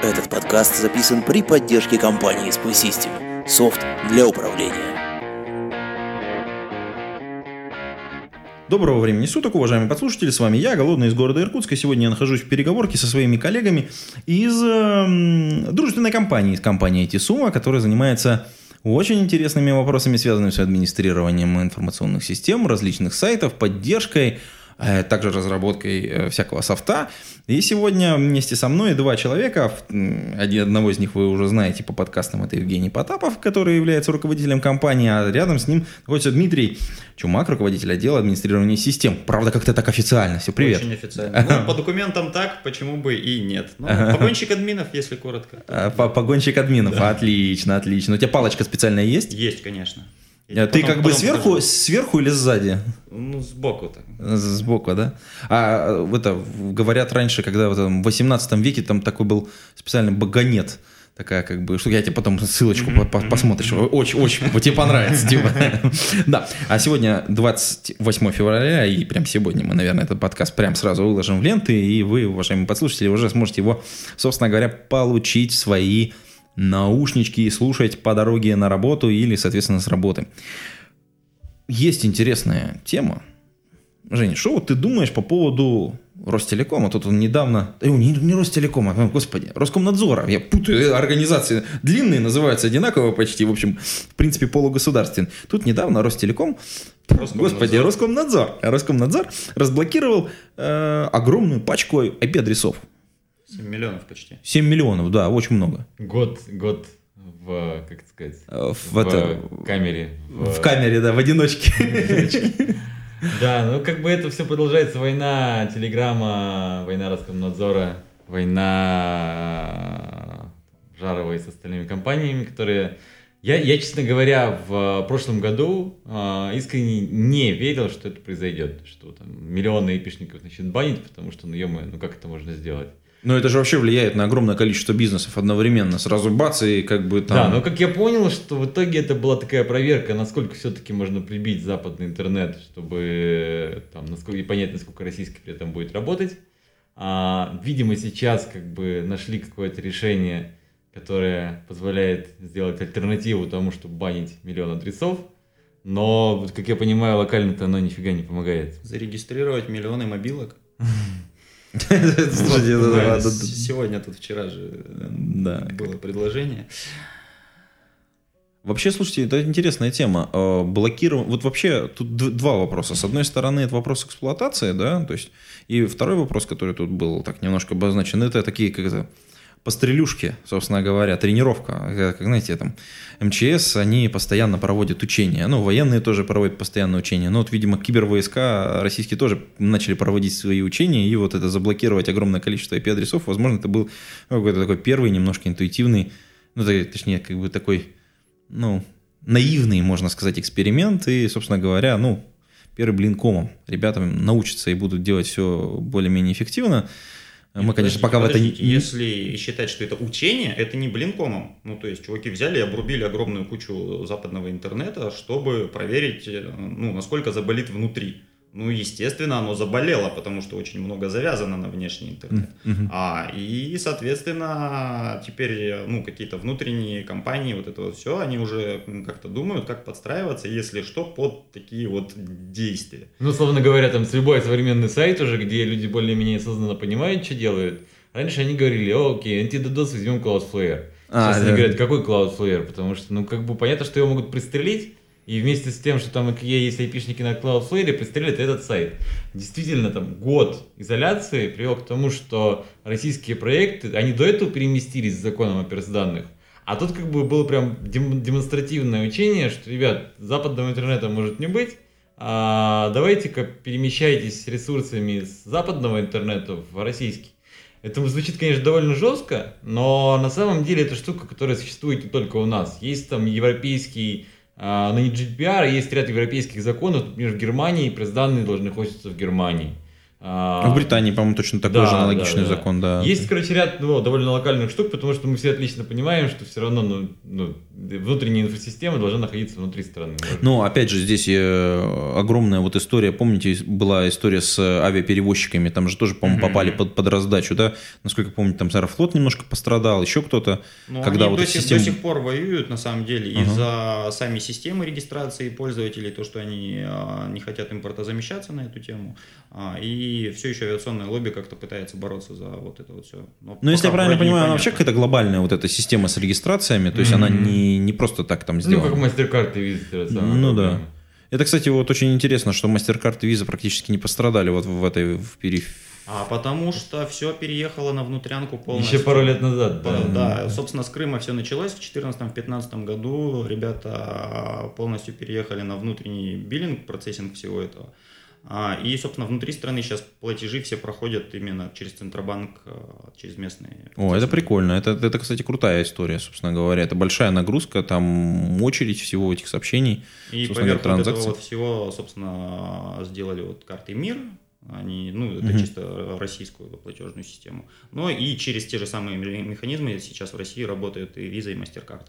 Этот подкаст записан при поддержке компании Spy System. Софт для управления. Доброго времени суток, уважаемые подслушатели, с вами я, Голодный из города Иркутска. Сегодня я нахожусь в переговорке со своими коллегами из эм, дружественной компании, из компании IT-Suma, которая занимается очень интересными вопросами, связанными с администрированием информационных систем, различных сайтов, поддержкой, э, также разработкой э, всякого софта. И сегодня вместе со мной два человека, один, одного из них вы уже знаете по подкастам, это Евгений Потапов, который является руководителем компании, а рядом с ним находится Дмитрий Чумак, руководитель отдела администрирования систем. Правда, как-то так официально. Все, привет. Очень официально. Ну, по документам так, почему бы и нет. Ну, погонщик админов, если коротко. А, по- Погонщик админов, отлично, отлично. У тебя палочка специальная есть? Есть, конечно. А Ты как бы сверху, покажу. сверху или сзади? Ну, сбоку так. Сбоку, да? А в это говорят раньше, когда в этом 18 веке там такой был специальный багонет. Такая как бы, что я тебе потом ссылочку по- по- посмотришь. Очень, очень, тебе понравится. типа. Да. А сегодня 28 февраля, и прям сегодня мы, наверное, этот подкаст прям сразу выложим в ленты, и вы, уважаемые подслушатели, уже сможете его, собственно говоря, получить в свои наушнички и слушать по дороге на работу или, соответственно, с работы. Есть интересная тема. Женя, что вот ты думаешь по поводу Ростелекома? Тут он недавно... Э, не, не Ростелекома, а, господи, Роскомнадзора. Я путаю, э, организации длинные, называются одинаково почти, в общем, в принципе, полугосударственные. Тут недавно Ростелеком, господи, Роскомнадзор, Роскомнадзор разблокировал э, огромную пачку IP-адресов. 7 миллионов почти. 7 миллионов, да, очень много. Год, год в, как это сказать, Э, В, в, это- камере. в камере, да, в одиночке. Да, ну как бы это все продолжается. Война Телеграма, война Роскомнадзора, война Жаровой с остальными компаниями, которые... Я, я, честно говоря, в прошлом году э, искренне не верил, что это произойдет, что там миллионы эпишников начнут банить, потому что, ну, ё ну как это можно сделать? Но это же вообще влияет на огромное количество бизнесов одновременно. Сразу бац, и как бы там... Да, но как я понял, что в итоге это была такая проверка, насколько все-таки можно прибить западный интернет, чтобы там, насколько, и понять, насколько российский при этом будет работать. А, видимо, сейчас как бы нашли какое-то решение, которое позволяет сделать альтернативу тому, чтобы банить миллион адресов. Но, как я понимаю, локально-то оно нифига не помогает. Зарегистрировать миллионы мобилок. Сегодня тут вчера же э, было предложение. Вообще, слушайте, это интересная тема. Э, Блокирование... Вот вообще тут два вопроса. С одной стороны, это вопрос эксплуатации, да, то есть... И второй вопрос, который тут был так немножко обозначен, это такие, как это, пострелюшки, собственно говоря, тренировка. Э, Как, знаете, там, МЧС, они постоянно проводят учения. Ну, военные тоже проводят постоянно учения. Но вот, видимо, кибервойска российские тоже начали проводить свои учения, и вот это заблокировать огромное количество IP-адресов, возможно, это был ну, какой-то такой первый, немножко интуитивный, ну, точнее, как бы такой ну, наивный, можно сказать, эксперимент. И, собственно говоря, ну, первый блин комом. Ребята научатся и будут делать все более-менее эффективно. Мы, конечно, пока в это не... Если считать, что это учение, это не блинкомом. Ну, то есть, чуваки взяли и обрубили огромную кучу западного интернета, чтобы проверить, э, ну, насколько заболит внутри. Ну, естественно, оно заболело, потому что очень много завязано на внешний интернет. Мгм. А, и, соответственно, теперь, ну, какие-то внутренние компании, вот это вот все, они уже как-то думают, как подстраиваться, если что, под такие вот действия. Ну, словно говоря, там с любой современный сайт уже, где люди более-менее осознанно понимают, что делают. Раньше они говорили, «О, окей, антиддос возьмем Cloudflare. А, Сейчас да. они говорят, какой Cloudflare? Потому что, ну, как бы понятно, что его могут пристрелить, и вместе с тем, что там какие есть айпишники на Cloudflare, пристрелят этот сайт. Действительно, там год изоляции привел к тому, что российские проекты, они до этого переместились с законом о данных, а тут как бы было прям дем- демонстративное учение, что, ребят, западного интернета может не быть, а давайте-ка перемещайтесь ресурсами с западного интернета в российский. Это звучит, конечно, довольно жестко, но на самом деле это штука, которая существует не только у нас. Есть там европейский, на GDPR есть ряд европейских законов, например, в Германии пресс-данные должны хоститься в Германии. А, В Британии, по-моему, точно такой да, же аналогичный да, да. закон, да. Есть, короче, ряд ну, довольно локальных штук, потому что мы все отлично понимаем, что все равно ну, ну, внутренняя инфосистема должна находиться внутри страны. Может, Ну, опять же, здесь э, огромная вот история, помните, была история с э, авиаперевозчиками, там же тоже, по-моему, попали под, под раздачу, да? Насколько помню, там Аэрофлот немножко пострадал, еще кто-то. Но когда они вот до, сих, система- до сих пор воюют, на самом деле, Ага. из-за сами системы регистрации пользователей, то, что они а, не хотят импортозамещаться на эту тему. А, и все еще авиационное лобби как-то пытается бороться за вот это вот все. Ну, если я правильно понимаю, она вообще какая-то глобальная вот эта система с регистрациями, то есть она Мгм. не, не просто так там ну, сделана. как MasterCard и самые Ну да. проблемы. Это, кстати, вот очень интересно, что MasterCard и Visa практически не пострадали вот в этой в периф... А потому что все переехало на внутрянку полностью. Еще пару лет назад, По- да. Да, собственно, с Крыма все началось. В 2014-2015 году ребята полностью переехали на внутренний биллинг, процессинг всего этого. А, И, собственно, внутри страны сейчас платежи все проходят именно через Центробанк, а, через местные. О, это прикольно. Это, это, кстати, крутая история, собственно говоря. Это большая нагрузка, там очередь всего этих сообщений. И поверх вот этого транзакций. вот всего, собственно, сделали вот карты МИР. Они, ну, это Мгм. чисто российскую платежную систему. Но и через те же самые ме- механизмы сейчас в России работают и Visa, и MasterCard.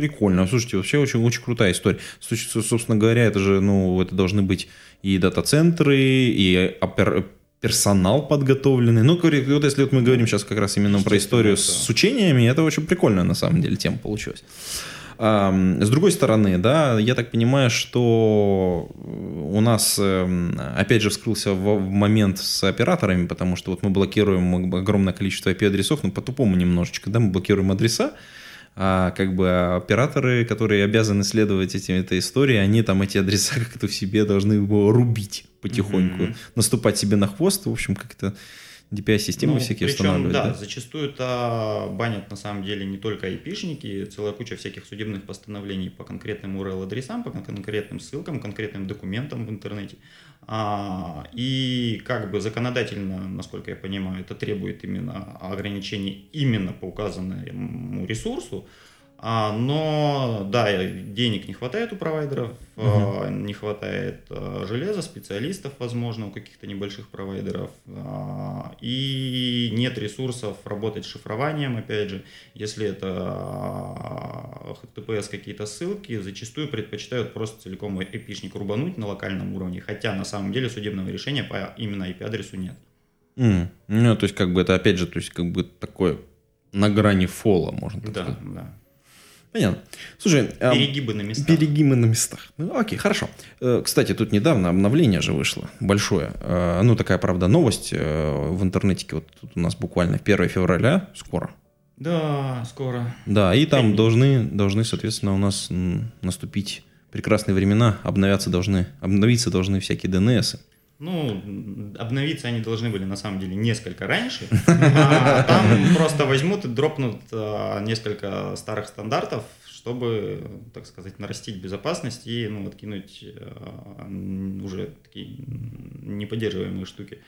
Прикольно. Слушайте, вообще очень, очень крутая история. Собственно говоря, это же, ну, это должны быть и дата-центры, и опер- персонал подготовленный. Ну, вот если вот мы говорим сейчас как раз именно про историю с учениями, это очень прикольная на самом деле тема получилась. С другой стороны, да, я так понимаю, что у нас, эм, опять же, вскрылся в момент с операторами, потому что вот мы блокируем огромное количество IP-адресов, ну, по-тупому немножечко, да, мы блокируем адреса, а как бы операторы, которые обязаны следовать этим, этой истории, они там эти адреса как-то в себе должны его рубить потихоньку, Мгм. наступать себе на хвост, в общем, как-то DPI-системы Ну, всякие причем, устанавливать. да, да? зачастую это банят на самом деле не только айпишники, целая куча всяких судебных постановлений по конкретным URL-адресам, по кон- конкретным ссылкам, конкретным документам в интернете. А, и как бы законодательно, насколько я понимаю, это требует именно ограничений именно по указанному ресурсу. А, но да, денег не хватает у провайдеров, а, не хватает а, железа, специалистов, возможно, у каких-то небольших провайдеров, а, и нет ресурсов работать с шифрованием, опять же, если это а, HTTPS какие-то ссылки, зачастую предпочитают просто целиком эпишник рубануть на локальном уровне, хотя на самом деле судебного решения по именно IP-адресу нет. М, Ну, то есть, как бы это, опять же, то есть, как бы такое на грани фола, можно так Да, сказать. да. Понятно. Слушай, а, Перегибы на местах. Перегибы на местах. Ну, окей, хорошо. Э, Кстати, тут недавно обновление же вышло, большое. Э, Ну, такая, правда, новость э, в интернетике. Вот тут у нас буквально 1 февраля, скоро. Да, скоро. Да, и там Пятница. должны, должны, соответственно, у нас наступить прекрасные времена, обновляться должны, обновиться должны всякие ДНС. Ну, обновиться они должны были на самом деле несколько раньше. А там просто возьмут и дропнут а, несколько старых стандартов, чтобы, так сказать, нарастить безопасность и ну, откинуть а, уже такие неподдерживаемые штуки.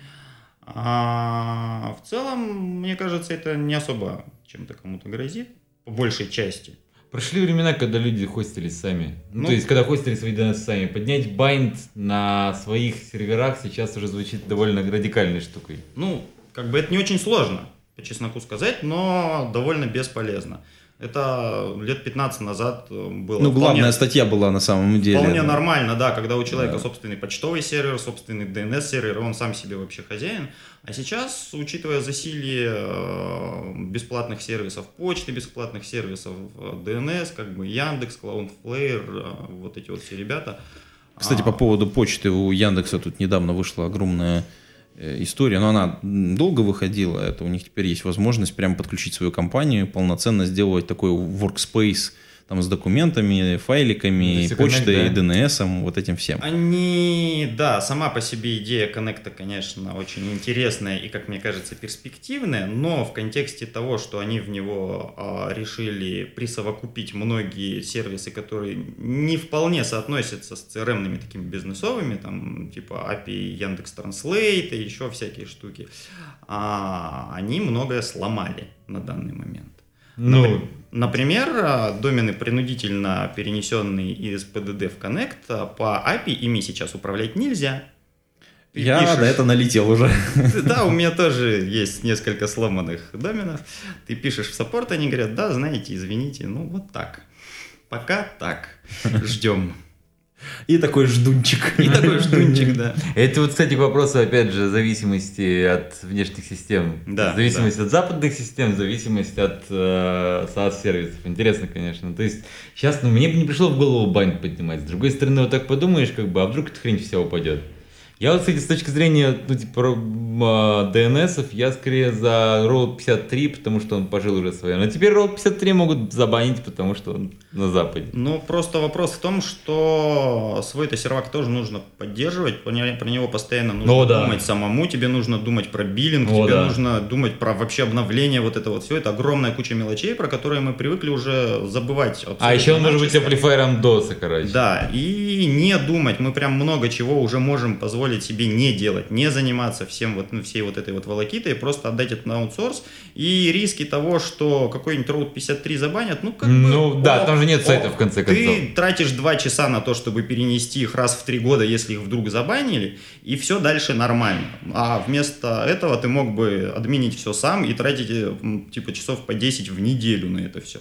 А в целом, мне кажется, это не особо чем-то кому-то грозит, по большей части. Прошли времена, когда люди хостились сами. Ну, Ну, то есть, когда хостили свои DNS сами. Поднять байнд на своих серверах сейчас уже звучит довольно радикальной штукой. Ну, как бы это не очень сложно, по чесноку сказать, но довольно бесполезно. Это лет 15 назад э, было Ну, главная вполне, статья была на самом деле. вполне нормально, да, когда у человека Да. собственный почтовый сервер, собственный DNS-сервер, он сам себе вообще хозяин. А сейчас, учитывая засилие э, бесплатных сервисов почты, бесплатных сервисов э, DNS, как бы Яндекс, Cloudflare, э, вот эти вот все ребята. Кстати, а, по поводу почты у Яндекса тут недавно вышла огромная э, история, но она долго выходила. Это у них теперь есть возможность прямо подключить свою компанию, полноценно сделать такой workspace, там с документами, файликами, Это всё почтой, Connect, да? DNS, вот этим всем. Они, да, сама по себе идея коннекта, конечно, очень интересная и, как мне кажется, перспективная, но в контексте того, что они в него а, решили присовокупить многие сервисы, которые не вполне соотносятся с CRM-ными такими бизнесовыми, там, типа API Яндекс Транслейт и еще всякие штуки, а, они многое сломали на данный момент. Ну, Например, а, домены, принудительно перенесенные из PDD в Connect, а, по API ими сейчас управлять нельзя. Ты Я пишешь- на это налетел уже. Да, у меня тоже есть несколько сломанных доменов. Ты пишешь в саппорт, они говорят, да, знаете, извините, ну вот так. Пока так. Ждем. И такой ждунчик. И такой ждунчик, да. Это вот, кстати, к вопросу, опять же, зависимости от внешних систем. Да, Зависимость от западных систем, зависимость от э, SaaS-сервисов. Интересно, конечно. То есть, сейчас, ну, мне бы не пришло в голову бань поднимать. С другой стороны, вот так подумаешь, как бы, а вдруг эта хрень вся упадет. Я вот, кстати, с точки зрения, ну, типа, DNS, я скорее за Road 53, потому что он пожил уже свое. Но теперь Road 53 могут забанить, потому что он на Западе. Ну, просто вопрос в том, что свой-то сервак тоже нужно поддерживать, про не- про него постоянно нужно О, да. думать самому, тебе нужно думать про биллинг, О, тебе да. нужно думать про вообще обновление вот это вот все. Это огромная куча мелочей, про которые мы привыкли уже забывать. А еще он может быть амплифайером DOS, короче. Да, и не думать, мы прям много чего уже можем позволить себе не делать, не заниматься всем вот, ну, всей вот этой вот волокитой, просто отдать это на аутсорс, и риски того, что какой-нибудь Road 53 забанят, ну как бы... Ну, да, о, там же нет о, сайта, в конце концов. Ты тратишь два часа на то, чтобы перенести их раз в три года, если их вдруг забанили, и все дальше нормально. А вместо этого ты мог бы админить все сам и тратить, э, типа, часов по 10 в неделю на это все.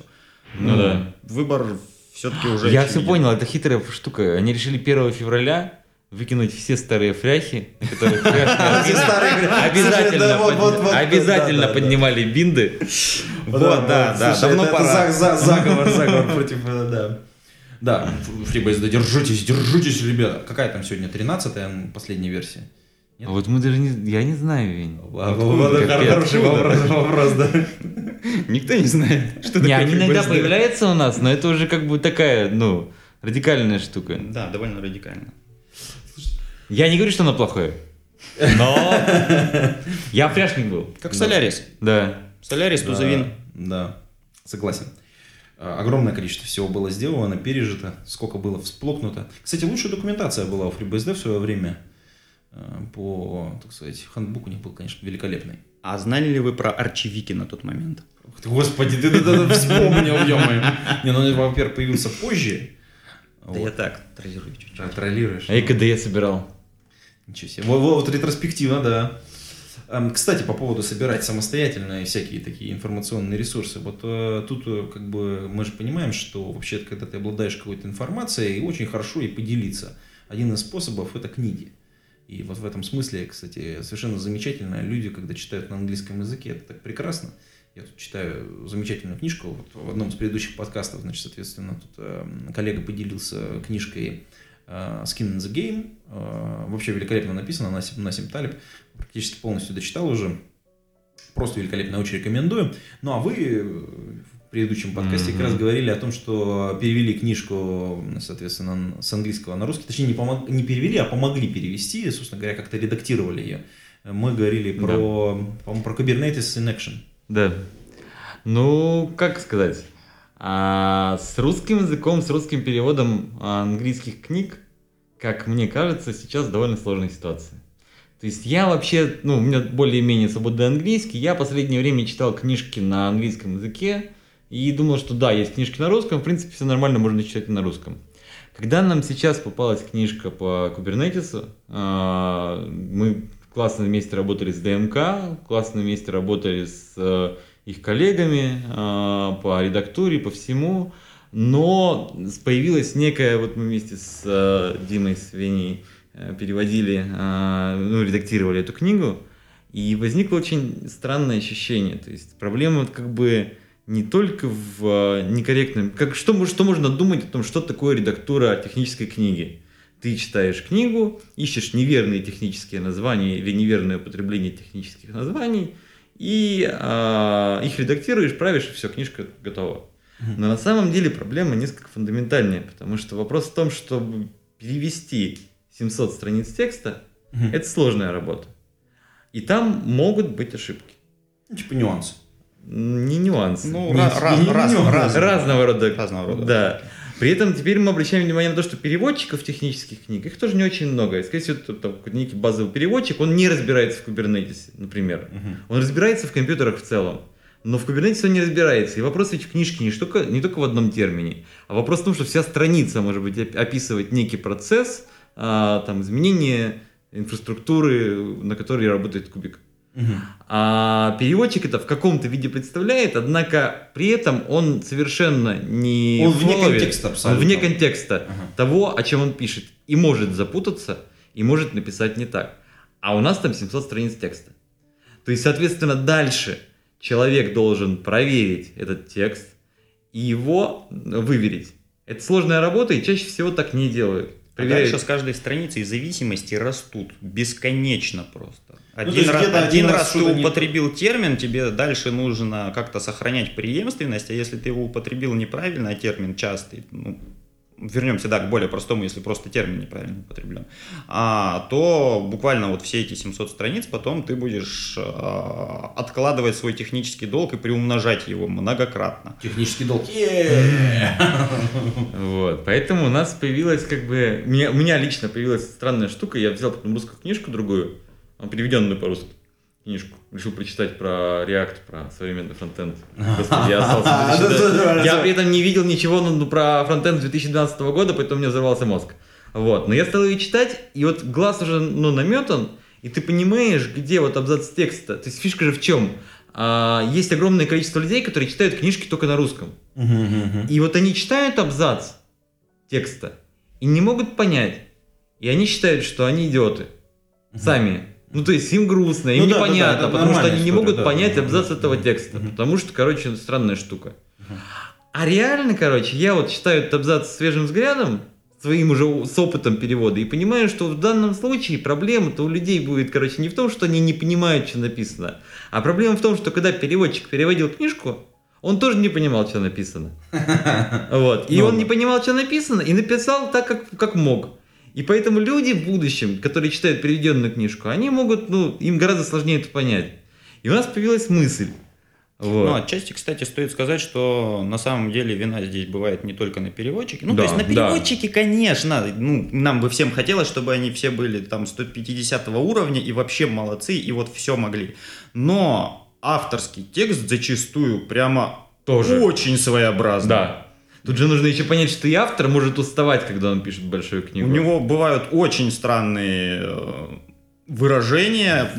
Ну да. Выбор все-таки уже... Я все понял, это хитрая штука. Они решили 1 февраля выкинуть все старые фряхи, фряхи. обязательно, обязательно поднимали бинды. Вот, да, да, давно пора. Заговор, заговор против, э, да. Да, FreeBSD, держитесь, держитесь, ребята. Какая там сегодня, 13-я последняя версия? Нет? А вот мы даже не... Я не знаю, Вень. Хороший вопрос, вопрос, да. Никто не знает, что Не, такое они иногда появляются у нас, но это уже как бы такая, ну, радикальная штука. Да, довольно радикально. Я не говорю, что оно плохое. Но я фряшник был. Как Солярис. Да. Солярис, Тузовин. Да, согласен. А, Огромное количество всего было сделано, пережито, сколько было всплокнуто. Кстати, лучшая документация была у FreeBSD в свое время. э, По, так сказать, хандбук у них был, конечно, великолепный. А знали ли вы про арчевики на тот момент? Господи, ты, ты вспомнил, ё-моё. Не, ну, во-первых, появился позже. Да я так, троллирую чуть-чуть. Да, троллируешь. А я когда я собирал. Ничего себе. Вот, вот ретроспективно, да. Эм, Кстати, по поводу собирать самостоятельно всякие такие информационные ресурсы. Вот э, тут э, как бы мы же понимаем, что вообще, когда ты обладаешь какой-то информацией, очень хорошо и поделиться. Один из способов это книги. И вот в этом смысле, кстати, совершенно замечательно. Люди, когда читают на английском языке, это так прекрасно. Я тут читаю замечательную книжку. Вот в одном из предыдущих подкастов, значит, соответственно, тут э, коллега поделился книжкой Skin in the Game. Э, Вообще великолепно написано, Насим, Талиб. Практически полностью дочитал уже. Просто великолепно, очень рекомендую. Ну, а вы э, в предыдущем подкасте как раз говорили о том, что перевели книжку, соответственно, с английского на русский. Точнее, не, помог- не перевели, а помогли перевести, собственно говоря, как-то редактировали ее. Мы говорили про, по-моему, про Kubernetes in Action. Да. Ну, как сказать? А, с русским языком, с русским переводом английских книг, как мне кажется, сейчас довольно сложная ситуация. То есть я вообще, ну, у меня более-менее свободный английский, я последнее время читал книжки на английском языке и думал, что да, есть книжки на русском, в принципе, все нормально, можно читать и на русском. Когда нам сейчас попалась книжка по Kubernetes, а, мы классно вместе работали с ДМК, классно вместе работали с э, их коллегами а, по редактуре, по всему, но появилась некая, вот мы вместе с э, Димой, с Веней э, переводили, а, ну, редактировали эту книгу, и возникло очень странное ощущение, то есть проблема как бы не только в э, некорректном... Как, что, что можно думать о том, что такое редактура технической книги? Ты читаешь книгу, ищешь неверные технические названия или неверное употребление технических названий, и а, их редактируешь, правишь, и все, книжка готова. Но на самом деле проблема несколько фундаментальнее, потому что вопрос в том, чтобы перевести 700 страниц текста, это сложная работа. И там могут быть ошибки. Ну, Типа нюансы. Не нюансы. Ну, Не- ра- ра- не- не раз- нюансы. раз- разного рода. Разного рода. Да. При этом теперь мы обращаем внимание на то, что переводчиков технических книг, их тоже не очень много. И, скорее всего, там некий базовый переводчик, он не разбирается в Kubernetes, например. Он разбирается в компьютерах в целом. Но в Kubernetes он не разбирается. И вопрос ведь в книжке не только, не только в одном термине, а вопрос в том, что вся страница может быть оп- описывать некий процесс, а, там, изменение инфраструктуры, на которой работает кубик. Мгм. А переводчик это в каком-то виде представляет, однако при этом он совершенно не Он вне ловит. контекста Он абсолютно. вне контекста Ага. того, о чем он пишет. И может запутаться, и может написать не так. А у нас там 700 страниц текста. То есть, соответственно, дальше человек должен проверить этот текст и его выверить. Это сложная работа, и чаще всего так не делают. А Проверяют. дальше с каждой страницей зависимости растут бесконечно просто. то Один, есть раз, один один раз раз ты что-то не- употребил термин, тебе дальше нужно как-то сохранять преемственность, а если ты его употребил неправильно, а термин частый, ну, вернемся, да, к более простому, если просто термин неправильно употреблен, а, то буквально вот все эти 700 страниц потом ты будешь а, откладывать свой технический долг и приумножать его многократно. Технический долг. Вот, поэтому у нас появилась как бы... Меня, у меня лично появилась странная штука, я взял потом русскую книжку другую, переведенную по-русски книжку, решил прочитать про React, про современный фронтенд. Господи, я остался в 2000 Я при этом не видел ничего ну, про фронтенд 2012 года, поэтому у меня взорвался мозг. Вот, но я стал ее читать, и вот глаз уже ну, наметан, и ты понимаешь, где вот абзац текста. То есть фишка же в чем? А, есть огромное количество людей, которые читают книжки только на русском. И вот они читают абзац текста и не могут понять. И они считают, что они идиоты. Сами. Ну, то есть им грустно, им Ну да, да, да, непонятно, это потому что они не могут да. понять Мгм. абзац этого текста. Потому что, короче, странная штука. А реально, короче, я вот читаю этот абзац свежим взглядом, своим уже с опытом перевода, и понимаю, что в данном случае проблема-то у людей будет, короче, не в том, что они не понимают, что написано, а проблема в том, что когда переводчик переводил книжку, он тоже не понимал, что написано. Вот. И Ну он да. не понимал, что написано, и написал так, как, как мог. И поэтому люди в будущем, которые читают переведенную книжку, они могут, ну, им гораздо сложнее это понять. И у нас появилась мысль. Вот. Ну, отчасти, кстати, стоит сказать, что на самом деле вина здесь бывает не только на переводчике. Ну, Да, то есть на да. переводчике, конечно, ну, нам бы всем хотелось, чтобы они все были там 150 уровня и вообще молодцы, и вот все могли. Но авторский текст зачастую прямо Тоже. очень своеобразный. Да. Тут же нужно еще понять, что и автор может уставать, когда он пишет большую У книгу. него бывают очень странные э, выражения,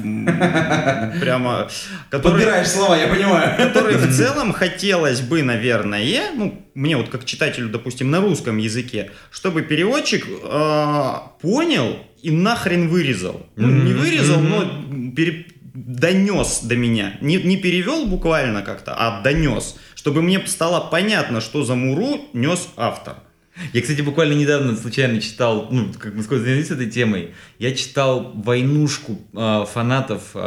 прямо, которые... Подбираешь слова, я понимаю. которые в целом хотелось бы, наверное, ну, мне вот как читателю, допустим, на русском языке, чтобы переводчик э, понял и нахрен вырезал. Ну, не вырезал, но пере- донес до меня. Не, не перевел буквально как-то, а донес. Чтобы мне стало понятно, что за муру нес автор. Я, кстати, буквально недавно случайно читал, ну, как мы скоро занялись этой темой, я читал войнушку э, фанатов э,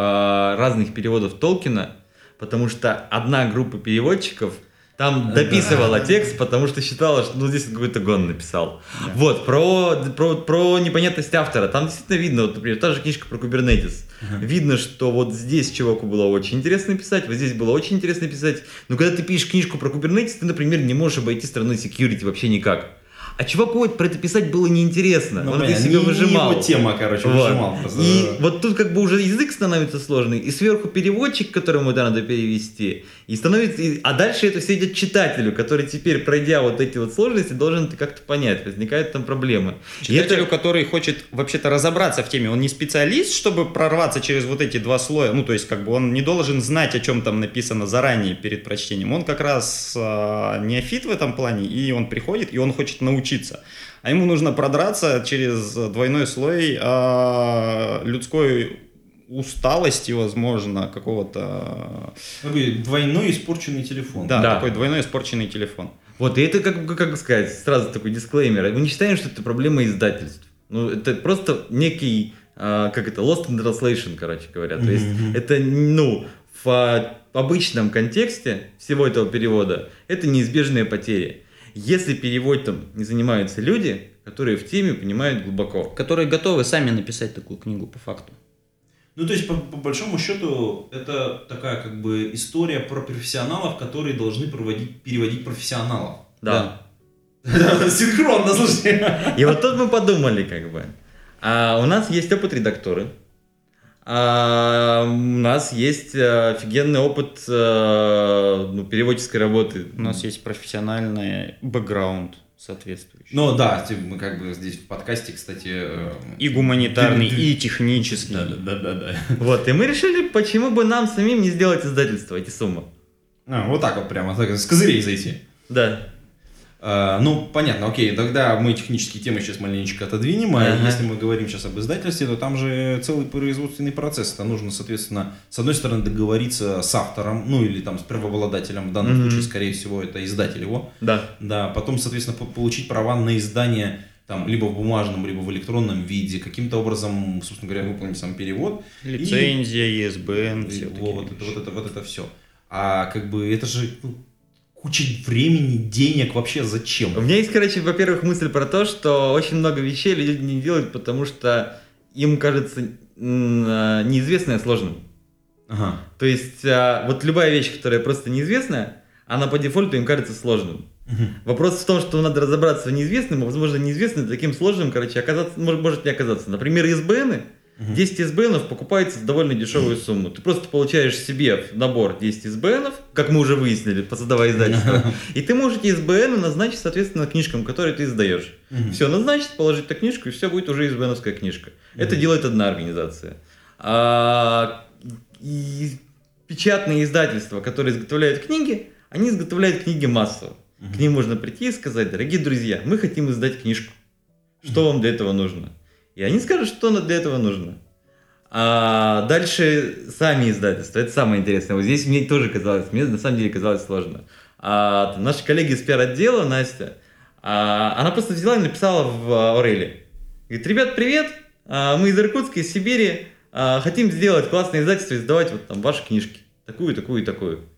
разных переводов Толкина, потому что одна группа переводчиков там дописывала текст, потому что считала, что ну, здесь какой-то гон написал. Вот, про, про, про непонятность автора. Там действительно видно, вот, например, та же книжка про Kubernetes. Видно, что вот здесь чуваку было очень интересно писать, вот здесь было очень интересно писать. Но когда ты пишешь книжку про Kubernetes, ты, например, не можешь обойти стороной security вообще никак. А чуваку вот про это писать было неинтересно. Ну, он это понятно, себе не- не выжимал. его тема, короче, Вот. выжимал просто. И вот тут как бы уже язык становится сложный, и сверху переводчик, которому это надо перевести, и становится, и- а дальше это все идет читателю, который теперь, пройдя вот эти вот сложности, должен это как-то понять, возникают там проблемы. И Читателю, это- который хочет вообще-то разобраться в теме, он не специалист, чтобы прорваться через вот эти два слоя. Ну, то есть, как бы он не должен знать, о чем там написано заранее перед прочтением. Он как раз а, неофит в этом плане, и он приходит, и он хочет научиться. А ему нужно продраться через двойной слой а, людской усталости, возможно, какого-то... Такой Двойной испорченный телефон. Да, Да. такой двойной испорченный телефон. Вот, и это как, как сказать, сразу такой дисклеймер. Мы не считаем, что это проблема издательств. Ну, это просто некий, а, как это, lost in translation, короче говоря. То есть, это, ну, в а, обычном контексте всего этого перевода это неизбежные потери. Если переводом не занимаются люди, которые в теме понимают глубоко. Которые готовы сами написать такую книгу по факту. Ну, то есть, по, по большому счету, это такая как бы история про профессионалов, которые должны проводить, переводить профессионалов. Да. Да. Синхронно, слушай. И вот тут мы подумали, как бы. А у нас есть опыт редакторы. А у нас есть э, офигенный опыт э, ну, переводческой работы. У нас есть профессиональный бэкграунд соответствующий. Ну да, мы как бы здесь в подкасте, кстати... э, И гуманитарный, и технический. Да, да, да, да. Вот, и мы решили, почему бы нам самим не сделать издательство, эти суммы. А, вот так вот прямо, так, с козырей зайти. Да. А, ну, понятно, окей, тогда мы технические темы сейчас маленечко отодвинем, а Ага. если мы говорим сейчас об издательстве, то там же целый производственный процесс. Это нужно, соответственно, с одной стороны договориться с автором, ну или там с правообладателем, в данном Мгм. случае, скорее всего, это издатель его, Да. да, потом, соответственно, по- получить права на издание там либо в бумажном, либо в электронном виде, каким-то образом, собственно говоря, выполнить сам перевод. Лицензия, И все вот, вот это, вот это все. А как бы это же ну, куча времени, денег вообще зачем? У меня есть, короче, во-первых, мысль про то, что очень много вещей люди не делают, потому что им кажется а, неизвестное сложным. Ага. То есть, а, вот любая вещь, которая просто неизвестная, она по дефолту им кажется сложным. Вопрос в том, что надо разобраться в неизвестном, а возможно неизвестным таким сложным, короче, оказаться, может, может не оказаться. Например, СБНы, 10 СБНов покупается за довольно дешевую сумму. Ты просто получаешь себе в набор 10 СБНов, как мы уже выяснили, создавая издательство, и ты можешь эти СБНы назначить, соответственно, книжкам, которые ты издаешь. Все назначить, положить на книжку, и все будет уже СБНовская книжка. Это делает одна организация. А, и печатные издательства, которые изготовляют книги, они изготовляют книги массово. К ним можно прийти и сказать, дорогие друзья, мы хотим издать книжку. Что вам для этого нужно? И они скажут, что для этого нужно. А дальше сами издательства. Это самое интересное. Вот здесь мне тоже казалось, мне на самом деле казалось сложно. А, там наши коллеги из пиар-отдела, Настя, а, она просто взяла и написала в Орели. Говорит, ребят, привет, а, мы из Иркутска, из Сибири, а, хотим сделать классное издательство, издавать вот там ваши книжки. Такую, такую и такую.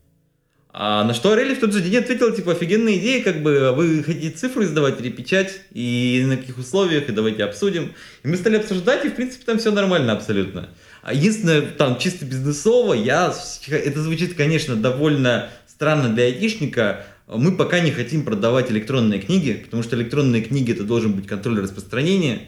А на что Орели в тот же день ответил, типа, офигенная идея, как бы, вы хотите цифру издавать или печать, и на каких условиях, и давайте обсудим. И мы стали обсуждать, и, в принципе, там все нормально абсолютно. А единственное, там, чисто бизнесово, я, это звучит, конечно, довольно странно для айтишника, мы пока не хотим продавать электронные книги, потому что электронные книги это должен быть контроль распространения.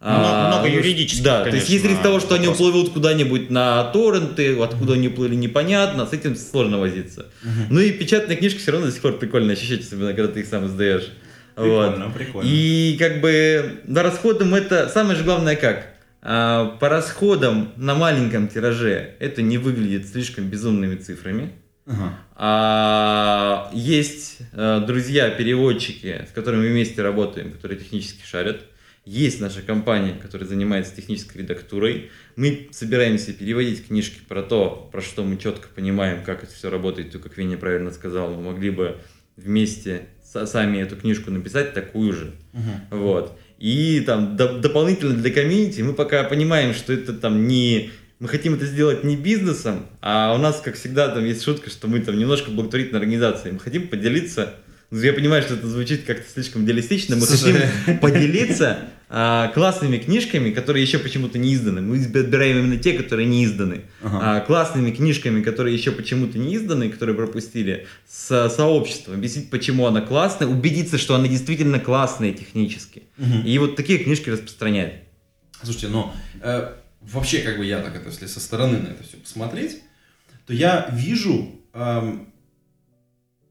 Много- много ну, юридических, Да, то есть есть конечно, риск того, что они вопросов. уплывут куда-нибудь на торренты, откуда они уплыли непонятно, с этим сложно возиться. Ну и печатная книжка все равно до сих пор прикольно ощущать, особенно когда ты их сам издаешь. Прикольно, Вот. прикольно. И как бы по расходам это самое же главное как? А, по расходам на маленьком тираже это не выглядит слишком безумными цифрами. Ага. А, есть э, друзья-переводчики, с которыми мы вместе работаем, которые технически шарят. Есть наша компания, которая занимается технической редактурой. Мы собираемся переводить книжки про то, про что мы четко понимаем, как это все работает. И, как Веня правильно сказал, мы могли бы вместе сами эту книжку написать такую же. Вот. И там до- дополнительно для комьюнити мы пока понимаем, что это там не... Мы хотим это сделать не бизнесом, а у нас, как всегда, там есть шутка, что мы там немножко благотворительная организация. Мы хотим поделиться... Ну, Я понимаю, что это звучит как-то слишком идеалистично. Мы Слушай. хотим поделиться а, классными книжками, которые еще почему-то не изданы. Мы избираем именно те, которые не изданы. Ага. А, классными книжками, которые еще почему-то не изданы, которые пропустили, с сообществом. Объяснить, почему она классная, убедиться, что она действительно классная технически. И вот такие книжки распространять. Слушайте, но э, вообще, как бы я так это, если со стороны на это все посмотреть, то я вижу эм,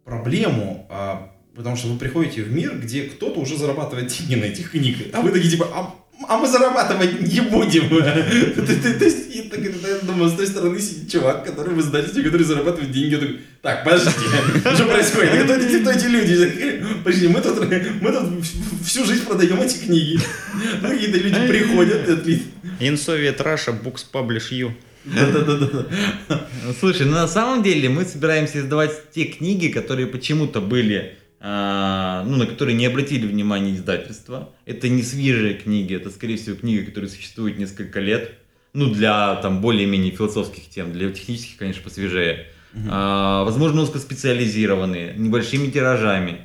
проблему, а, потому что вы приходите в мир, где кто-то уже зарабатывает деньги на этих книгах, а вы такие типа, а, а мы зарабатывать не будем. То- есть, я думаю, с той стороны сидит чувак, который в издательстве, который зарабатывает деньги. Такой, так, подождите, что происходит? Кто эти, кто эти люди? Подожди, мы тут, мы тут всю жизнь продаем эти книги. Ну, Какие-то люди приходят, и отли- Инсовет Раша, Books Publish You. Да-да-да-да. Слушай, ну на самом деле мы собираемся издавать те книги, которые почему-то были, ну, на которые не обратили внимания издательства. Это не свежие книги, это, скорее всего, книги, которые существуют несколько лет. Ну, для там более-менее философских тем, для технических, конечно, посвежее. а, возможно, узкоспециализированные, небольшими тиражами.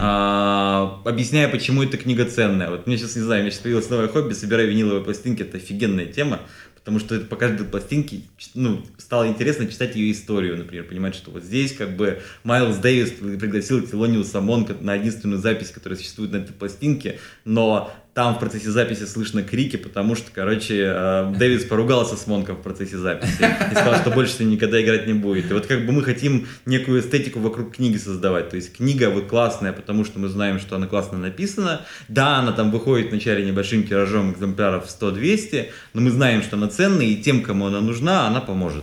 а, объясняя, почему эта книга ценная. Вот мне сейчас, не знаю, у меня сейчас появилось новое хобби, собираю виниловые пластинки, это офигенная тема, потому что это по каждой пластинке ну, стало интересно читать ее историю, например, понимать, что вот здесь как бы Майлз Дэвис пригласил Телониуса Монка на единственную запись, которая существует на этой пластинке, но там в процессе записи слышно крики, потому что, короче, э, Дэвис поругался с Монком в процессе записи и сказал, что больше с ним никогда играть не будет. И вот как бы мы хотим некую эстетику вокруг книги создавать. То есть книга вот классная, потому что мы знаем, что она классно написана. Да, она там выходит вначале небольшим тиражом экземпляров 100-200, но мы знаем, что она ценная, и тем, кому она нужна, она поможет.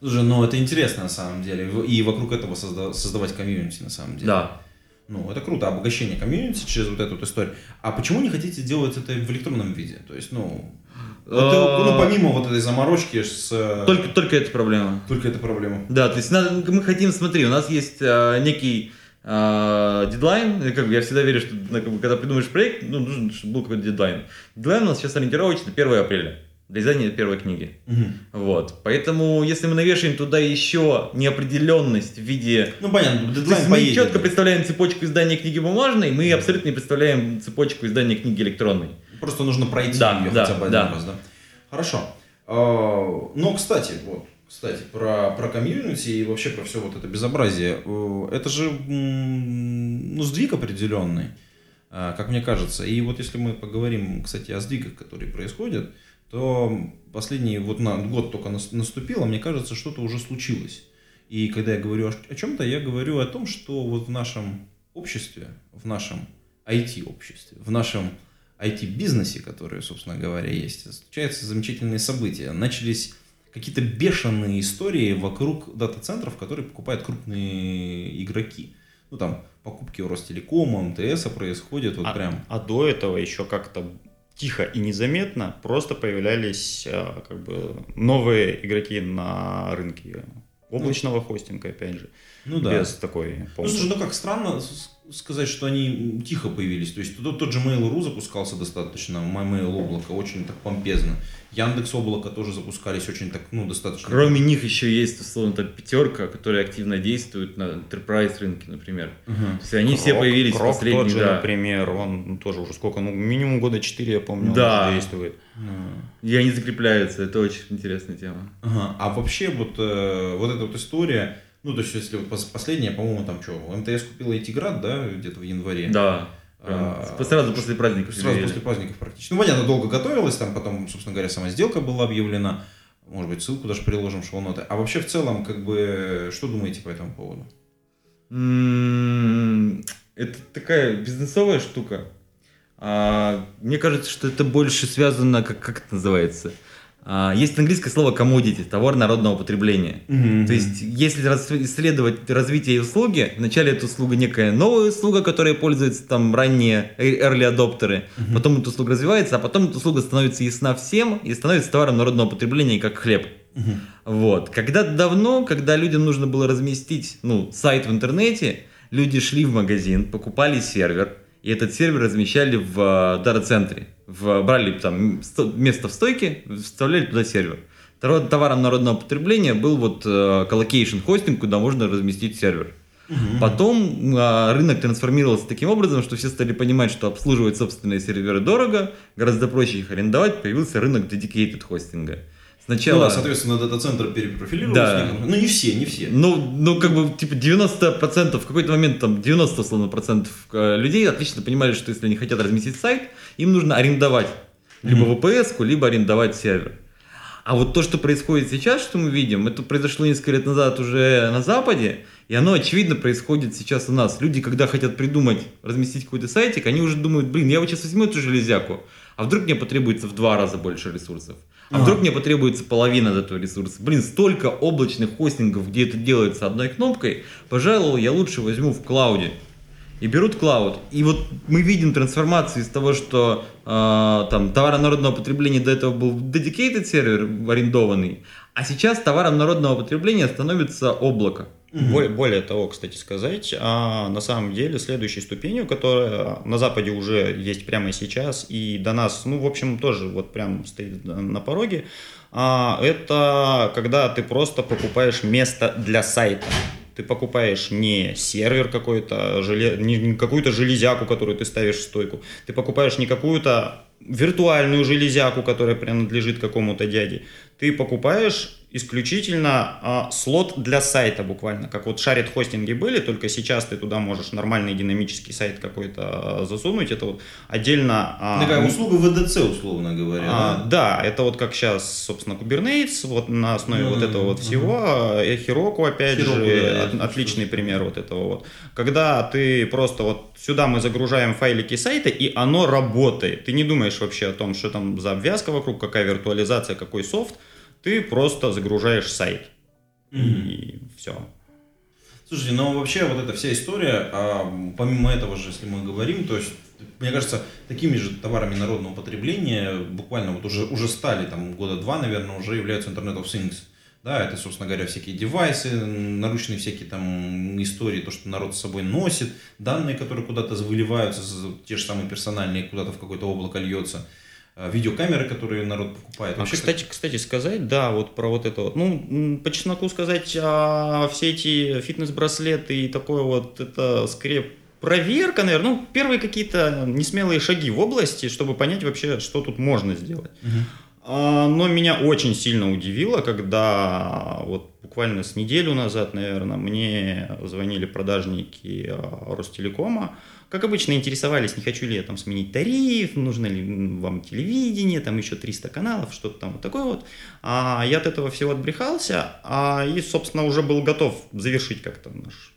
Слушай, ну это интересно на самом деле. И вокруг этого созда- создавать комьюнити на самом деле. Да. Ну, это круто, обогащение комьюнити через вот эту вот историю. А почему не хотите делать это в электронном виде? То есть, ну, вот, э, ну помимо вот этой заморочки с... э, Только, только эта проблема. Только эта проблема. Да, то есть надо- мы хотим, смотри, у нас есть э, некий э, дедлайн, как бы я всегда верю, что ну, как бы, когда придумаешь проект, ну, нужен, чтобы был какой-то дедлайн. Дедлайн у нас сейчас ориентировочно 1 апреля, для издания первой книги. Вот, поэтому если мы навешаем туда еще неопределенность в виде... Ну, понятно, То есть мы поедет. четко представляем цепочку издания книги бумажной, мы абсолютно не представляем цепочку издания книги электронной. Просто нужно пройти Да, ее да, хотя бы да. один раз, да? Хорошо. А, Но, кстати, вот, кстати, про, про комьюнити и вообще про все вот это безобразие. Э, Это же, ну, сдвиг определенный, а, как мне кажется. И вот если мы поговорим, кстати, о сдвигах, которые происходят, то последний вот на, год только нас- наступил, а мне кажется, что-то уже случилось. И когда я говорю о, о чем-то, я говорю о том, что вот в нашем обществе, в нашем IT-обществе, в нашем IT-бизнесе, который, собственно говоря, есть, случаются замечательные события. Начались какие-то бешеные истории вокруг дата-центров, которые покупают крупные игроки. Ну, там, покупки у Ростелекома, МТС происходят вот а, прям. а до этого еще как-то тихо и незаметно просто появлялись а, как бы новые игроки на рынке облачного хостинга, опять же, Ну да. без такой Ну, помпы. слушай, ну как странно сказать, что они тихо появились. То есть тот, тот же Mail.ru запускался достаточно, Mail облако очень так помпезно. Яндекс облако тоже запускались очень так, ну, достаточно. Кроме них еще есть, условно, там пятерка, которая активно действует на enterprise рынке, например. Мгм. То есть они все Крок- появились в Крок последние, тот же, да. например, он ну, тоже уже сколько, ну, минимум года 4, я помню, он Да. уже действует. И они закрепляются, это очень интересная тема. Ага. А вообще вот, э, вот эта вот история, ну, то есть, если вот пос- последняя, по-моему, там что, МТС купила Этиград, да, где-то в январе. Да. А, Сразу после праздников. Сразу после праздников практически. Ну, понятно, долго готовилась, там потом, собственно говоря, сама сделка была объявлена. Может быть, ссылку даже приложим в шоу-ноты. А вообще, в целом, как бы, что думаете по этому поводу? М, Это такая бизнесовая штука. А, Мне кажется, что это больше связано, как, как это называется? А, Есть английское слово commodity, товар народного потребления. То есть, если рас- исследовать развитие услуги, вначале эта услуга некая новая услуга, которой пользуются там ранние early адоптеры, потом эта услуга развивается, а потом эта услуга становится ясна всем и становится товаром народного потребления, как хлеб. Вот. Когда давно, когда людям нужно было разместить ну, сайт в интернете, люди шли в магазин, покупали сервер, и этот сервер размещали в э, дата-центре. В, брали там сто- место в стойке, вставляли туда сервер. Второй товаром народного потребления был вот э, colocation хостинг, куда можно разместить сервер. Потом а, рынок трансформировался таким образом, что все стали понимать, что обслуживать собственные серверы дорого, гораздо проще их арендовать, появился рынок dedicated хостинга. Сначала... да, соответственно, дата-центр перепрофилировался. Да. Ну, не все, не все. Ну, ну, как бы, типа, 90%, в какой-то момент, там, 90, условно, процентов э, людей отлично понимали, что если они хотят разместить сайт, им нужно арендовать либо VPS-ку, либо арендовать сервер. А вот то, что происходит сейчас, что мы видим, это произошло несколько лет назад уже на Западе, и оно, очевидно, происходит сейчас у нас. Люди, когда хотят придумать, разместить какой-то сайтик, они уже думают, блин, я вот сейчас возьму эту железяку, а вдруг мне потребуется в два раза больше ресурсов. А вдруг мне потребуется половина от этого ресурса. Блин, столько облачных хостингов, где это делается одной кнопкой, пожалуй, я лучше возьму в клауде. И берут клауд. И вот мы видим трансформацию из того, что э, там товаром народного потребления до этого был dedicated сервер арендованный, а сейчас товаром народного потребления становится облако. Более, более того, кстати сказать, а, на самом деле следующей ступенью, которая на Западе уже есть прямо сейчас и до нас, ну, в общем, тоже вот прям стоит на пороге, а, это когда ты просто покупаешь место для сайта. Ты покупаешь не сервер какой-то, желе... не какую-то железяку, которую ты ставишь в стойку. Ты покупаешь не какую-то виртуальную железяку, которая принадлежит какому-то дяде. Ты покупаешь исключительно а, слот для сайта буквально, как вот шарит хостинги были, только сейчас ты туда можешь нормальный динамический сайт какой-то а, засунуть, это вот отдельно... А, Такая услуга VDC, условно говоря. А, да? да, это вот как сейчас, собственно, Kubernetes, вот на основе mm-hmm. вот этого вот всего, mm-hmm. Heroku, опять Heroku, же, да, от, отличный пример вот этого вот. Когда ты просто вот сюда мы загружаем файлики сайта, и оно работает. Ты не думаешь вообще о том, что там за обвязка вокруг, какая виртуализация, какой софт, ты просто загружаешь сайт. Mm-hmm. И все. Слушайте, ну вообще вот эта вся история, а, помимо этого же, если мы говорим, то есть, мне кажется, такими же товарами народного потребления буквально вот уже, уже стали, там, года два, наверное, уже являются Internet of Things. Да, это, собственно говоря, всякие девайсы, наручные всякие там истории, то, что народ с собой носит, данные, которые куда-то выливаются, те же самые персональные, куда-то в какое-то облако льется. Э, видеокамеры, которые народ покупает. А, Вообще, кстати, как... кстати, сказать, да, вот про вот это вот, ну, по чесноку сказать, а, все эти фитнес-браслеты и такое вот, это скорее проверка, наверное, ну, первые какие-то несмелые шаги в области, чтобы понять вообще, что тут можно сделать. Угу. А, но меня очень сильно удивило, когда вот буквально с неделю назад, наверное, мне звонили продажники а, Ростелекома, как обычно, интересовались, не хочу ли я там сменить тариф, нужно ли вам телевидение, там еще 300 каналов, что-то там вот такое вот. А я от этого всего отбрехался, а, и, собственно, уже был готов завершить как-то наш...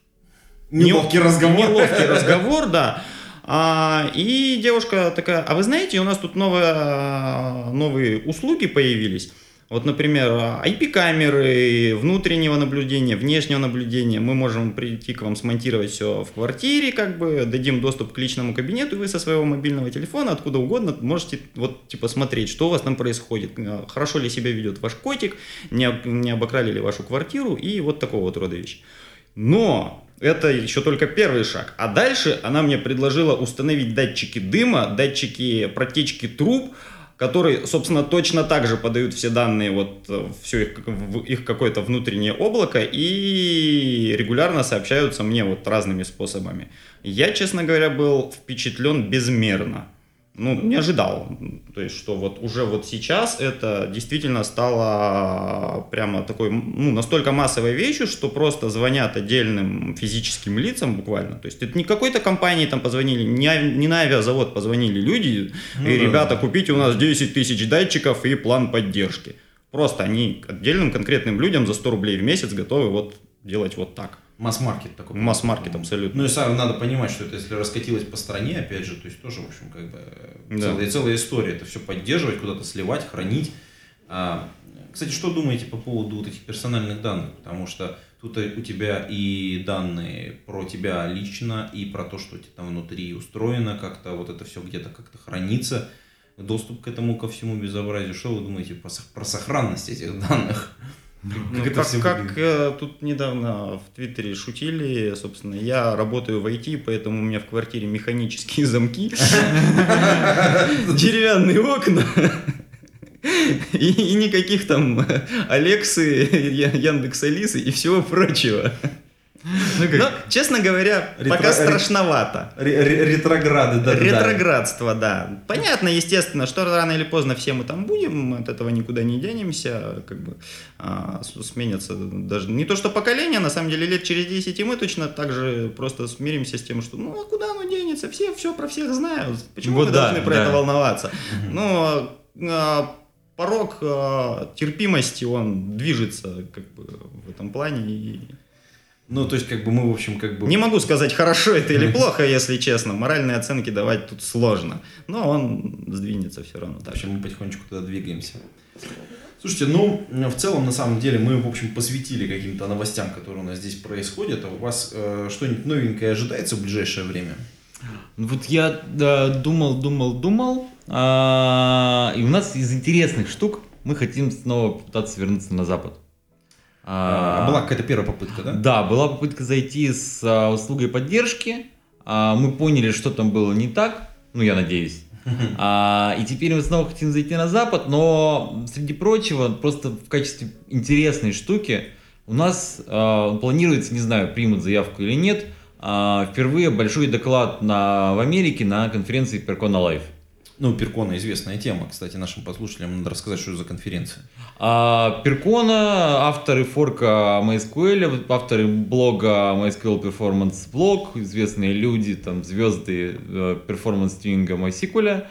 Неловкий разговор. Неловкий разговор, да. А, и девушка такая, а вы знаете, у нас тут новые, новые услуги появились. Вот, например, IP-камеры, внутреннего наблюдения, внешнего наблюдения. Мы можем прийти к вам, смонтировать все в квартире, как бы, дадим доступ к личному кабинету, и вы со своего мобильного телефона, откуда угодно, можете вот, типа, смотреть, что у вас там происходит, хорошо ли себя ведет ваш котик, не, не обокрали ли вашу квартиру, и вот такого вот рода вещи. Но это еще только первый шаг. А дальше она мне предложила установить датчики дыма, датчики протечки труб, которые, собственно, точно так же подают все данные, вот э, все их, их какое-то внутреннее облако и регулярно сообщаются мне вот разными способами. Я, честно говоря, был впечатлен безмерно ну, не ожидал. То есть, что вот уже вот сейчас это действительно стало прямо такой, ну, настолько массовой вещью, что просто звонят отдельным физическим лицам буквально. То есть, это не какой-то компании там позвонили, не, не на авиазавод позвонили люди, ну, и, да. ребята, купите у нас 10 тысяч датчиков и план поддержки. Просто они отдельным конкретным людям за 100 рублей в месяц готовы вот делать вот так. Масс-маркет такой. Масс-маркет, абсолютно. Ну и сам надо понимать, что это если раскатилось по стране, опять же, то есть тоже, в общем, как бы да. целая, целая история. Это все поддерживать, куда-то сливать, хранить. А, кстати, что думаете по поводу вот этих персональных данных? Потому что тут у тебя и данные про тебя лично, и про то, что у тебя там внутри устроено, как-то вот это все где-то как-то хранится. Доступ к этому, ко всему безобразию. Что вы думаете про сохранность этих данных? Ну, как, как, как э, тут недавно в Твиттере шутили, собственно, я работаю в IT, поэтому у меня в квартире механические замки, деревянные окна. И, и никаких там Алексы, Яндекс Алисы и всего прочего. Ну, как... Но, честно говоря, Ретро... пока страшновато. Ретрограды, да. Ретроградство, да. Понятно, естественно, что рано или поздно все мы там будем, от этого никуда не денемся, как бы а, сменятся даже не то что поколение, на самом деле лет через 10 мы точно так же просто смиримся с тем, что ну а куда оно денется, все все про всех знают, почему вот мы да, должны про да. это волноваться? Угу. Ну, а, порог а, терпимости, он движется как бы в этом плане и ну, то есть, как бы мы, в общем, как бы... Не могу сказать, хорошо это или плохо, если честно. Моральные оценки давать тут сложно. Но он сдвинется все равно. Так. В общем, мы потихонечку туда двигаемся. Слушайте, ну, в целом, на самом деле, мы, в общем, посвятили каким-то новостям, которые у нас здесь происходят. А у вас э, что-нибудь новенькое ожидается в ближайшее время? Ну, вот я да, думал, думал, думал. А, и у нас из интересных штук мы хотим снова пытаться вернуться на Запад. А, была какая-то первая попытка, да? Да, была попытка зайти с а, услугой поддержки. А, мы поняли, что там было не так. Ну, я надеюсь. А, и теперь мы снова хотим зайти на Запад, но среди прочего, просто в качестве интересной штуки, у нас а, планируется, не знаю, примут заявку или нет, а, впервые большой доклад на, в Америке на конференции Percona Live. Ну, Перкона известная тема. Кстати, нашим послушателям надо рассказать, что это за конференция. А, Перкона, авторы форка MySQL, авторы блога MySQL Performance Blog, известные люди, там, звезды э, перформанс-тюнинга MySQL,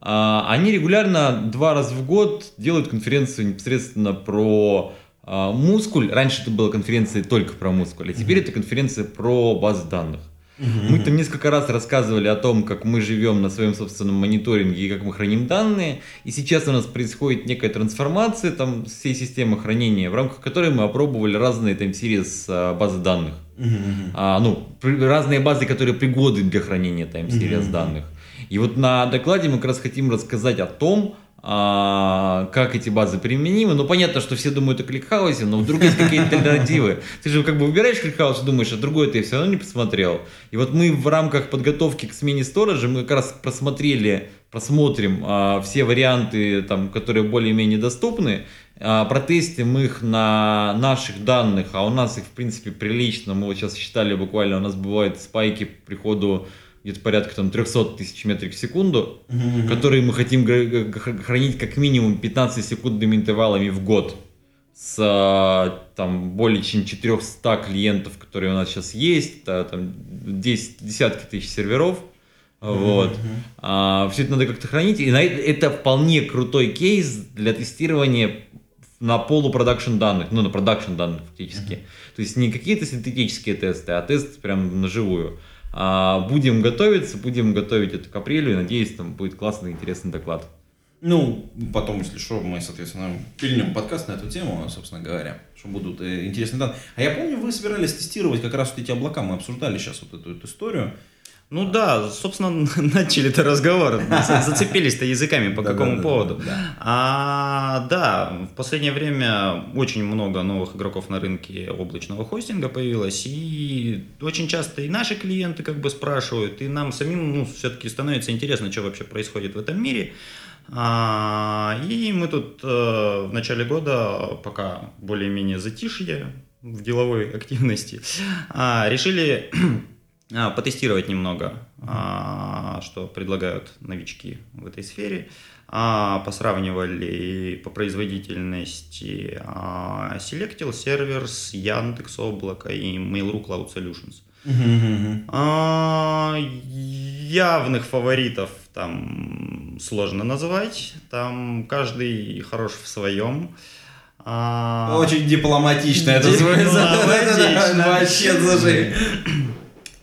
а, они регулярно два раза в год делают конференцию непосредственно про а, мускуль. Раньше это была конференция только про мускуль, а теперь это конференция про базы данных. Мы там несколько раз рассказывали о том, как мы живем на своем собственном мониторинге и как мы храним данные. И сейчас у нас происходит некая трансформация там всей системы хранения, в рамках которой мы опробовали разные там series а, базы данных. А, ну, разные базы, которые пригодны для хранения time series данных. И вот на докладе мы как раз хотим рассказать о том, а, как эти базы применимы. Ну, понятно, что все думают о ClickHouse е, но вдруг есть какие-то альтернативы. Ты же как бы выбираешь ClickHouse и думаешь, а другой ты все равно не посмотрел. И вот мы в рамках подготовки к смене storage а, мы как раз просмотрели, просмотрим а, все варианты, там, которые более-менее доступны, а, протестим их на наших данных, а у нас их, в принципе, прилично. Мы вот сейчас считали буквально, у нас бывают spike и к приходу где-то порядка там 300 тысяч метрик в секунду, которые мы хотим хранить как минимум 15 секундными интервалами в год с а, там более чем 400 клиентов, которые у нас сейчас есть, да, там 10, десятки тысяч серверов. Вот. все это надо как-то хранить. И на это, это вполне крутой кейс для тестирования на полупродакшн данных, ну, на продакшн данных фактически. То есть не какие-то синтетические тесты, а тест прям наживую. А, будем готовиться, будем готовить это к апрелю, надеюсь, там будет классный, интересный доклад. Ну, потом, если что, мы, соответственно, пильнем подкаст на эту тему, собственно говоря, что будут э, интересные данные. А я помню, вы собирались тестировать как раз вот эти облака, мы обсуждали сейчас вот эту, эту историю. Ну да, собственно, начали-то разговор, за- зацепились-то языками по какому поводу. А, да, в последнее время очень много новых игроков на рынке облачного хостинга появилось, и очень часто и наши клиенты как бы спрашивают, и нам самим, ну, все-таки становится интересно, что вообще происходит в этом мире. А, и мы тут э, в начале года, пока более-менее затишье в деловой активности, а, решили потестировать немного, а, что предлагают новички в этой сфере. А, Посравнивали по производительности а, Selectil с Яндекс Облака и Mail.ru Cloud Solutions. А, Явных фаворитов там сложно назвать, там каждый хорош в своем. А, Очень дипломатично это звучит. Вообще даже.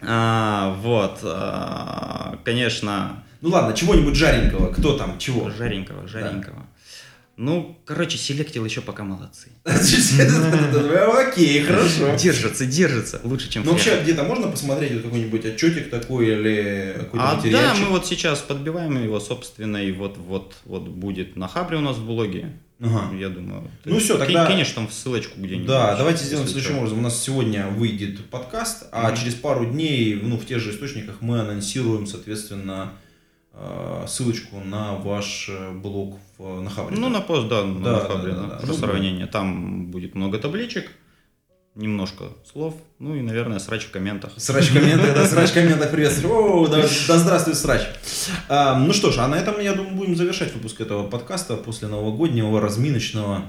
А, вот, а, конечно, Ну ладно, чего-нибудь жаренького. Кто там, чего? жаренького, жаренького. Ну, короче, селектил еще пока молодцы. Окей, хорошо. Держится, держится. Лучше, чем Ну вообще, где-то можно посмотреть вот какой-нибудь отчетик такой или какой-то А да, мы вот сейчас подбиваем его, собственно, и вот вот вот будет на Хабре у нас в блоге. Ага. Я думаю. Ну всё, ки- тогда- Кинешь там ссылочку где-нибудь. Да, давайте сделаем следующим образом. У нас сегодня выйдет подкаст, а через пару дней, ну, в тех же источниках мы анонсируем, соответственно, э, ссылочку на ваш э, блог в, на Хабре. Ну, на пост, да, на Да, Хабре, да, да, да, да. про Ну, сравнение. Там будет много табличек, немножко слов, ну и, наверное, срач в комментах. Срач в комментах, да, срач в комментах приветствую. О, да, да здравствует срач. А, ну что ж, а на этом, я думаю, будем завершать выпуск этого подкаста после новогоднего, разминочного.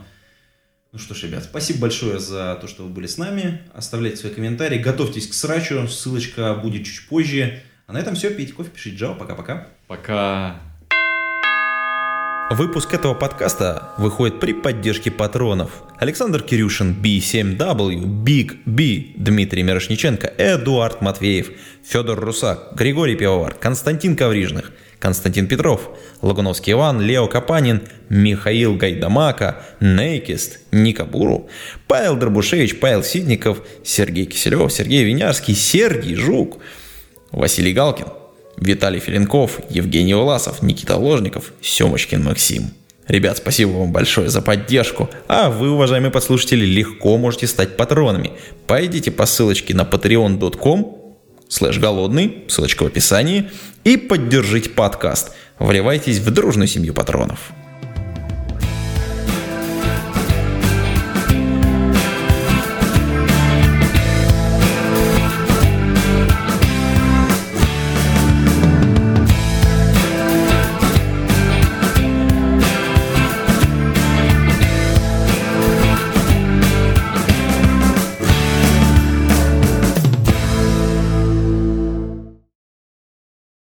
Ну что ж, ребят, спасибо большое за то, что вы были с нами. Оставляйте свои комментарии, готовьтесь к срачу, ссылочка будет чуть позже. А на этом все, пейте кофе, пишите Java, пока-пока. Пока. Выпуск этого подкаста выходит при поддержке патронов. Александр Кирюшин, B7W, Big B, Дмитрий Мирошниченко, Эдуард Матвеев, Федор Русак, Григорий Пивовар, Константин Коврижных, Константин Петров, Лагуновский Иван, Лео Капанин, Михаил Гайдамака, Нейкист, Ника Буру, Павел Дробушевич, Павел Сидников, Сергей Киселев, Сергей Винярский, Сергей Жук, Василий Галкин, Виталий Филинков, Евгений Власов, Никита Ложников, Семочкин Максим. Ребят, спасибо вам большое за поддержку. А вы, уважаемые подслушатели, легко можете стать патронами. Пойдите по ссылочке на patreon.com слэш голодный, ссылочка в описании, и поддержите подкаст. Вливайтесь в дружную семью патронов.